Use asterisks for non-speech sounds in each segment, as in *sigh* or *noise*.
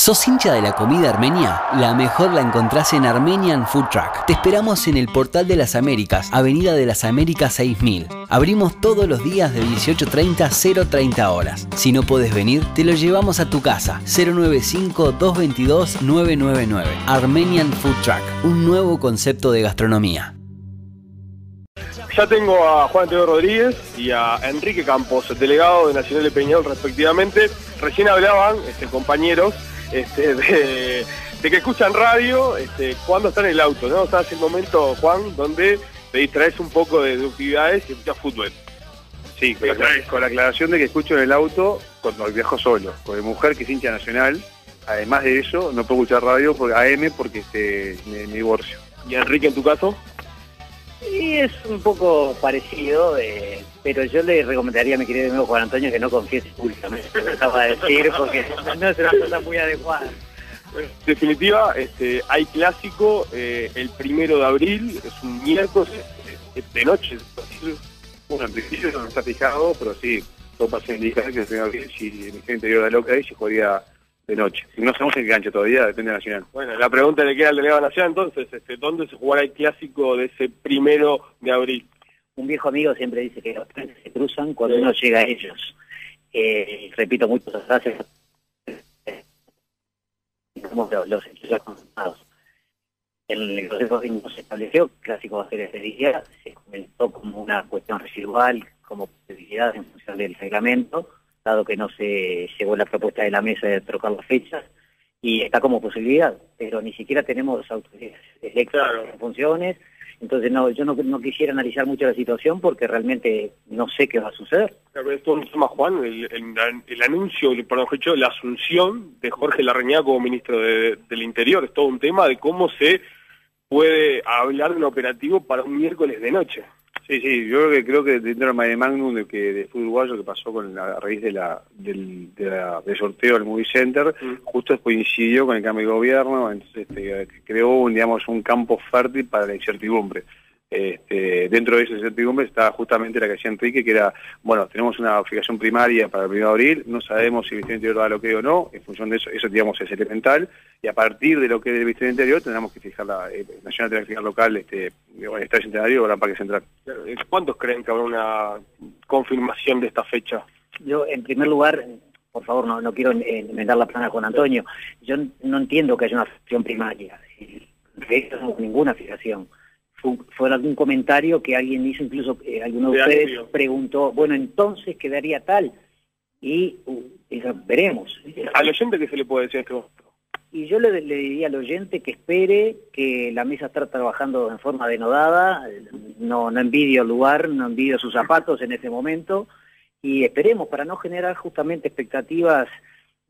¿Sos hincha de la comida armenia? La mejor la encontrás en Armenian Food Truck. Te esperamos en el Portal de las Américas, Avenida de las Américas 6000. Abrimos todos los días de 18.30 a 0.30 horas. Si no puedes venir, te lo llevamos a tu casa. 095-222-999. Armenian Food Truck, un nuevo concepto de gastronomía. Ya tengo a Juan Antonio Rodríguez y a Enrique Campos, delegado de Nacional de Peñol respectivamente. Recién hablaban, este, compañeros, este, de, que escuchan radio este, cuando están en el auto, ¿no? O sea, es el momento, Juan, donde te distraes un poco de, actividades y escuchas fútbol. Sí, con la, aclaración de que escucho en el auto cuando viajo solo, con mi mujer que es hincha nacional. Además de eso, no puedo escuchar radio por AM porque este, me, divorcio. ¿Y Enrique, en tu caso? Sí, es un poco parecido, eh, pero yo le recomendaría a mi querido amigo Juan Antonio que no confiese públicamente lo que acaba de decir, porque no es una cosa muy adecuada. En definitiva, este, hay clásico eh, el primero de abril, es un miércoles eh, de noche. Bueno, en principio no está fijado, pero sí, todo pasa indica que el primero de abril, si el interior de loca ahí, se jugaría de noche. No sabemos en qué cancha todavía, depende de Nacional. Bueno, la pregunta le queda al delegado nacional entonces, este, ¿dónde se jugará el clásico de ese primero de abril? Un viejo amigo siempre dice que los trenes se cruzan cuando uno llega a ellos. Eh, repito mucho esas frases. Como los, los En el Consejo se estableció el clásico va a ser ese día, se comentó como una cuestión residual, como posibilidad en función del reglamento dado que no se llegó la propuesta de la mesa de trocar las fechas, y está como posibilidad, pero ni siquiera tenemos autoridades electas en funciones, entonces no, yo no, quisiera analizar mucho la situación porque realmente no sé qué va a suceder. Claro, esto un tema, Juan, el, el, anuncio, perdón, hecho, la asunción de Jorge Larreñaga como ministro del Interior, es todo un tema de cómo se puede hablar de un operativo para un miércoles de noche. Sí, sí, yo creo que, creo que dentro del Mare Magnum de, que, de fútbol uruguayo que pasó con la, a raíz de la, del, de sorteo del Movie Center, mm. justo coincidió con el cambio de gobierno, entonces este, creó un, digamos, un campo fértil para la incertidumbre. Este, dentro de esa incertidumbre está justamente la que hacía Enrique, que era, bueno, tenemos una fijación primaria para el 1 de abril, no sabemos si el Ministerio Interior da lo que o no, en función de eso, eso digamos es elemental, y a partir de lo que es del Ministerio Interior tendremos que fijar la eh, Nacional de fijar local, este, el Estadio Centenario o la Parque Central. ¿Cuántos creen que habrá una confirmación de esta fecha? Yo, en primer lugar, por favor, no, no quiero enmendar la plana con Antonio, yo no entiendo que haya una fijación primaria, de no ninguna fijación fue, algún comentario que alguien hizo, incluso eh, alguno de ustedes preguntó, bueno, entonces quedaría tal, y uh, veremos. ¿Al oyente qué se le puede decir esto? Y yo le, diría al oyente que espere que la mesa está trabajando en forma denodada, no, no envidio el lugar, no envidio sus zapatos en este momento, y esperemos para no generar justamente expectativas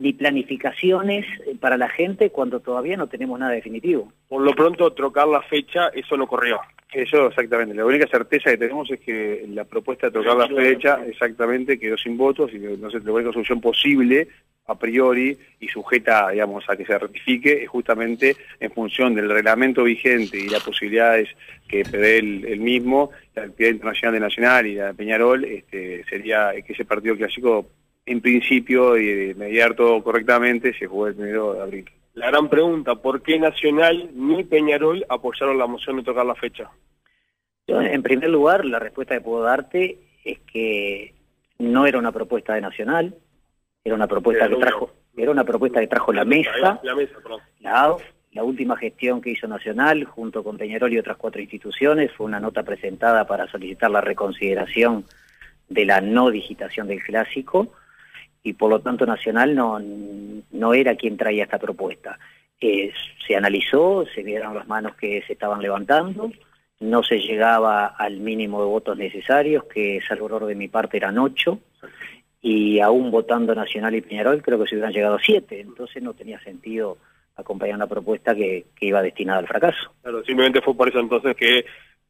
ni planificaciones eh, para la gente cuando todavía no tenemos nada definitivo. Por lo pronto, trocar la fecha, eso no corrió. Eso exactamente. La única certeza que tenemos es que la propuesta de trocar la fecha exactamente quedó sin votos y no sé, la única solución posible a priori y sujeta, digamos, a que se ratifique es justamente en función del reglamento vigente y las posibilidades que prevé el, mismo, la actividad internacional de Nacional y la de Peñarol, este, sería que ese partido clásico en principio y de mediar todo correctamente se jugó el primero de abril. La gran pregunta, ¿por qué Nacional ni Peñarol apoyaron la moción de tocar la fecha? en primer lugar, la respuesta que puedo darte es que no era una propuesta de Nacional, era una propuesta que trajo, era una propuesta que trajo la mesa, la, mesa la, la última gestión que hizo Nacional junto con Peñarol y otras cuatro instituciones fue una nota presentada para solicitar la reconsideración de la no digitación del clásico y por lo tanto Nacional no, no era quien traía esta propuesta. Eh, se analizó, se vieron las manos que se estaban levantando, no se llegaba al mínimo de votos necesarios, que salvo error de mi parte eran ocho, y aún votando Nacional y Peñarol creo que se hubieran llegado siete, entonces no tenía sentido acompañar una propuesta que, que iba destinada al fracaso. Claro, simplemente fue por eso entonces que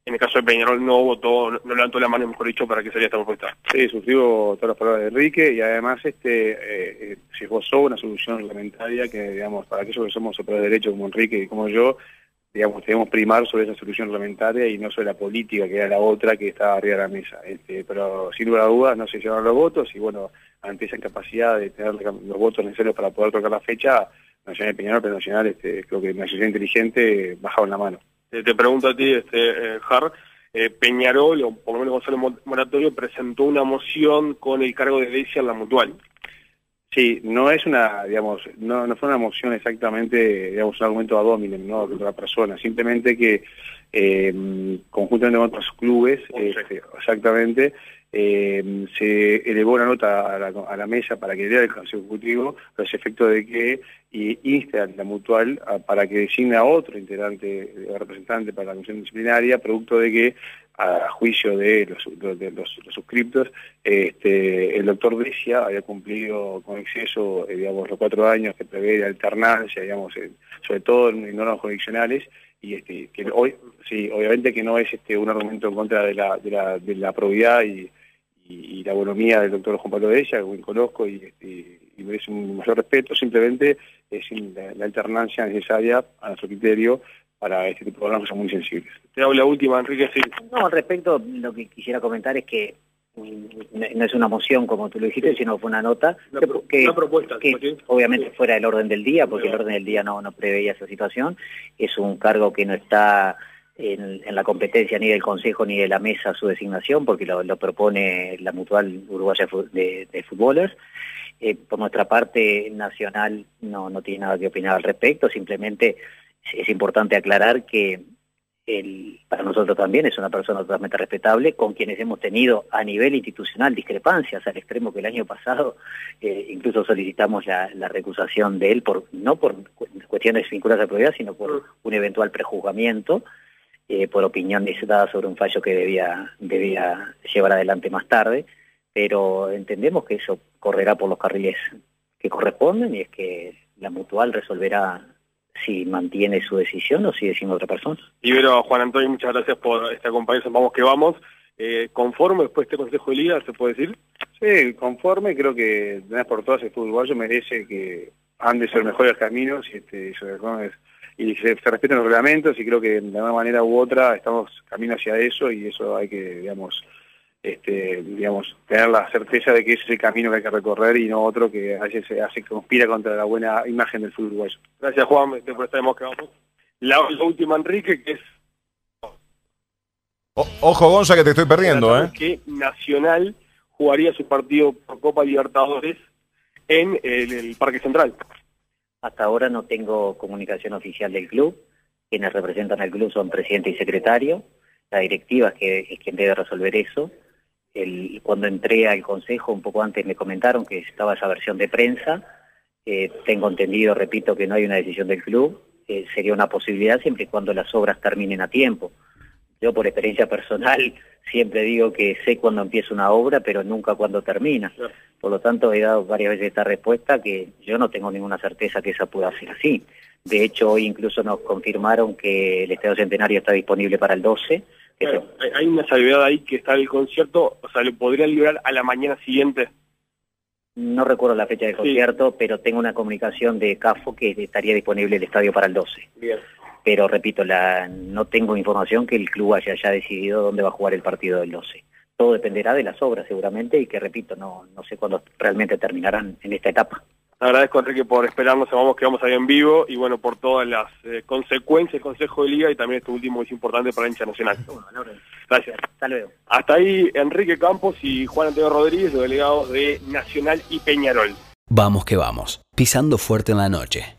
en el caso de Peñarol no votó, no levantó la mano, mejor dicho, para que saliera esta propuesta. Sí, suscribo todas las palabras de Enrique y además este eh, eh se esbozó una solución reglamentaria que, digamos, para aquellos que somos operadores de derecho como Enrique y como yo, digamos, debemos primar sobre esa solución reglamentaria y no sobre la política, que era la otra que estaba arriba de la mesa. Este, pero sin lugar a dudas no se llevaron los votos y bueno, ante esa incapacidad de tener los votos necesarios para poder tocar la fecha, Nacional y Peñarol, pero Nacional, este, creo que una sociedad inteligente bajaron la mano. Te, pregunto a ti, este, eh, Jar, eh, Peñarol, o por lo menos Gonzalo Moratorio, presentó una moción con el cargo de Decia en la mutual. Sí, no es una, digamos, no, no fue una moción exactamente, digamos, un argumento ad hominem, ¿no?, de otra persona, simplemente que eh, conjuntamente con otros clubes, este, exactamente, eh, se elevó una nota a la, mesa para que lea el Consejo Ejecutivo los efectos de que y inste a la mutual para que designe a otro integrante, representante para la comisión disciplinaria, producto de que a juicio de los, de los, suscriptos, este, el doctor Decia había cumplido con exceso, eh, digamos, los cuatro años que prevé de alternancia, digamos, sobre todo en normas jurisdiccionales, y este, que hoy, sí, obviamente que no es este, un argumento en contra de la, de la, de la probidad y, y, la bonomía del doctor Juan Pablo de ella, que conozco y, y, merece un mayor respeto, simplemente es la, alternancia necesaria a nuestro criterio para este tipo de que son muy sensibles. Te hago la última, Enrique. Sí. No, al respecto, lo que quisiera comentar es que no es una moción como tú lo dijiste, sino fue una nota que, una propuesta, que obviamente fuera del orden del día, porque el orden del día no, no preveía esa situación, es un cargo que no está en, la competencia ni del Consejo ni de la mesa su designación, porque lo, propone la Mutual Uruguaya de, de Fútbolers. Eh, por nuestra parte, Nacional no, no tiene nada que opinar al respecto, simplemente es importante aclarar que el, para nosotros también es una persona totalmente respetable, con quienes hemos tenido a nivel institucional discrepancias, al extremo que el año pasado eh, incluso solicitamos la, recusación de él, por no por cuestiones vinculadas a la propiedad, sino por un eventual prejuzgamiento eh, por opinión dada sobre un fallo que debía, debía llevar adelante más tarde, pero entendemos que eso correrá por los carriles que corresponden y es que la mutual resolverá si mantiene su decisión o sigue siendo otra persona. Libero, Juan Antonio, muchas gracias por esta acompañamiento. Vamos que vamos. Eh, ¿Conforme después de este Consejo de Liga, se puede decir? Sí, conforme. Creo que de vez por todas el fútbol uruguayo merece que han de ser mejores caminos y este, sobre y se, respeten los reglamentos y creo que de una manera u otra estamos camino hacia eso y eso hay que, digamos, este, digamos, tener la certeza de que ese es el camino que hay que recorrer y no otro que se hace conspira contra la buena imagen del fútbol uruguayo. Gracias Juan, por estar que vamos. La, última Enrique que es ojo Gonza que te estoy perdiendo, ¿eh? Que Nacional jugaría su partido por Copa Libertadores en el Parque Central. Hasta ahora no tengo comunicación oficial del club. Quienes representan al club son presidente y secretario. La directiva es, que, es quien debe resolver eso. El, cuando entré al consejo, un poco antes me comentaron que estaba esa versión de prensa. Eh, tengo entendido, repito, que no hay una decisión del club. Eh, sería una posibilidad siempre y cuando las obras terminen a tiempo. Yo por experiencia personal *laughs* siempre digo que sé cuándo empieza una obra, pero nunca cuándo termina. Por lo tanto, he dado varias veces esta respuesta que yo no tengo ninguna certeza que esa pueda ser así. De hecho, hoy incluso nos confirmaron que el Estadio Centenario está disponible para el 12. Hay una salvedad ahí que está el concierto, o sea, ¿lo podría librar a la mañana siguiente? No recuerdo la fecha del concierto, pero tengo una comunicación de CAFO que estaría disponible el estadio para el 12. Bien pero repito, la, no tengo información que el club haya ya decidido dónde va a jugar el partido del 12. Todo dependerá de las obras seguramente y que, repito, no, no sé cuándo realmente terminarán en esta etapa. Agradezco, Enrique, por esperarnos, vamos que vamos ahí en vivo y bueno, por todas las eh, consecuencias del Consejo de Liga y también este último es importante para la hincha nacional. Gracias. Hasta luego. Hasta ahí Enrique Campos y Juan Antonio Rodríguez, delegados de Nacional y Peñarol. Vamos que vamos, pisando fuerte en la noche.